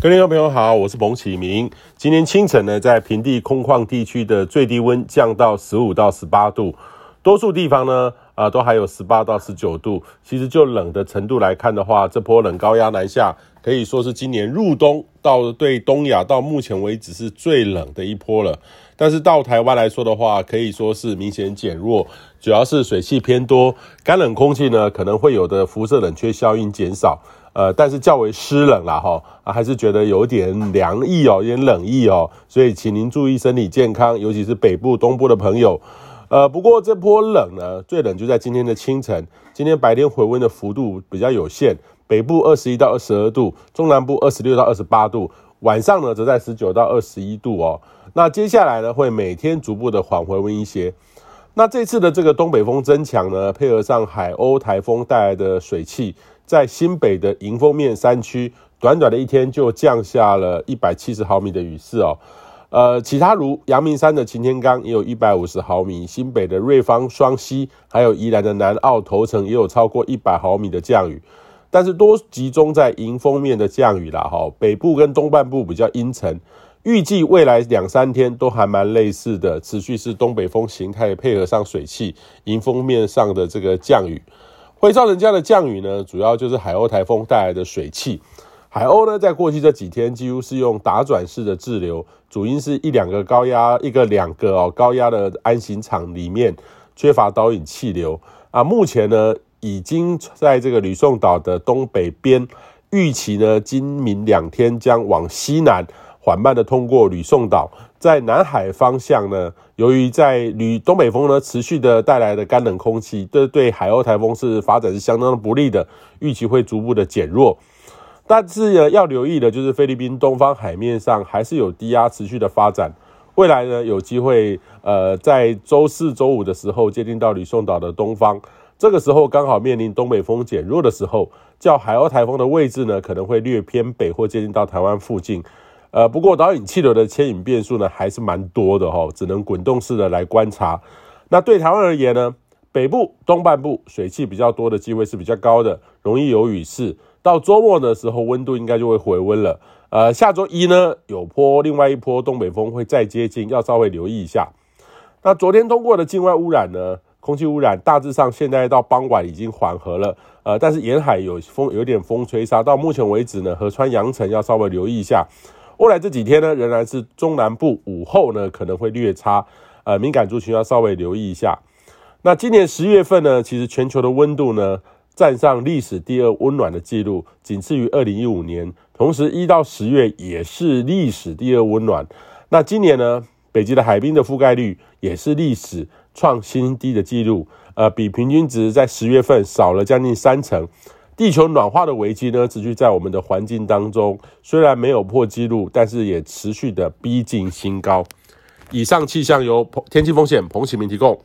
各位朋友好，我是彭启明。今天清晨呢，在平地空旷地区的最低温降到十五到十八度，多数地方呢，啊、都还有十八到十九度。其实就冷的程度来看的话，这波冷高压南下，可以说是今年入冬到对东亚到目前为止是最冷的一波了。但是到台湾来说的话，可以说是明显减弱，主要是水汽偏多，干冷空气呢可能会有的辐射冷却效应减少。呃，但是较为湿冷啦，哈，啊，还是觉得有点凉意哦，有点冷意哦，所以请您注意身体健康，尤其是北部、东部的朋友。呃，不过这波冷呢，最冷就在今天的清晨，今天白天回温的幅度比较有限，北部二十一到二十二度，中南部二十六到二十八度，晚上呢则在十九到二十一度哦。那接下来呢，会每天逐步的缓回温一些。那这次的这个东北风增强呢，配合上海鸥台风带来的水汽。在新北的迎风面山区，短短的一天就降下了一百七十毫米的雨势哦。呃，其他如阳明山的擎天岗也有一百五十毫米，新北的瑞芳双溪，还有宜兰的南澳头城也有超过一百毫米的降雨。但是多集中在迎风面的降雨啦，哈，北部跟东半部比较阴沉。预计未来两三天都还蛮类似的，持续是东北风形态配合上水汽，迎风面上的这个降雨。会造成这样的降雨呢，主要就是海鸥台风带来的水汽。海鸥呢，在过去这几天几乎是用打转式的滞留，主因是一两个高压，一个两个哦高压的安行场里面缺乏导引气流啊。目前呢，已经在这个吕宋岛的东北边，预期呢，今明两天将往西南。缓慢的通过吕宋岛，在南海方向呢，由于在吕东北风呢持续的带来的干冷空气，这对海鸥台风是发展是相当的不利的，预期会逐步的减弱。但是呢，要留意的就是菲律宾东方海面上还是有低压持续的发展，未来呢有机会呃在周四周五的时候接近到吕宋岛的东方，这个时候刚好面临东北风减弱的时候，较海鸥台风的位置呢可能会略偏北或接近到台湾附近。呃，不过导引气流的牵引变数呢，还是蛮多的哈，只能滚动式的来观察。那对台湾而言呢，北部东半部水汽比较多的机会是比较高的，容易有雨势。到周末的时候，温度应该就会回温了。呃，下周一呢，有波另外一波东北风会再接近，要稍微留意一下。那昨天通过的境外污染呢，空气污染大致上现在到傍晚已经缓和了。呃，但是沿海有风，有点风吹沙。到目前为止呢，河川扬尘要稍微留意一下。未来这几天呢，仍然是中南部午后呢可能会略差，呃，敏感族群要稍微留意一下。那今年十月份呢，其实全球的温度呢站上历史第二温暖的记录，仅次于二零一五年。同时一到十月也是历史第二温暖。那今年呢，北极的海冰的覆盖率也是历史创新低的记录，呃，比平均值在十月份少了将近三成。地球暖化的危机呢，持续在我们的环境当中，虽然没有破纪录，但是也持续的逼近新高。以上气象由天气风险彭启明提供。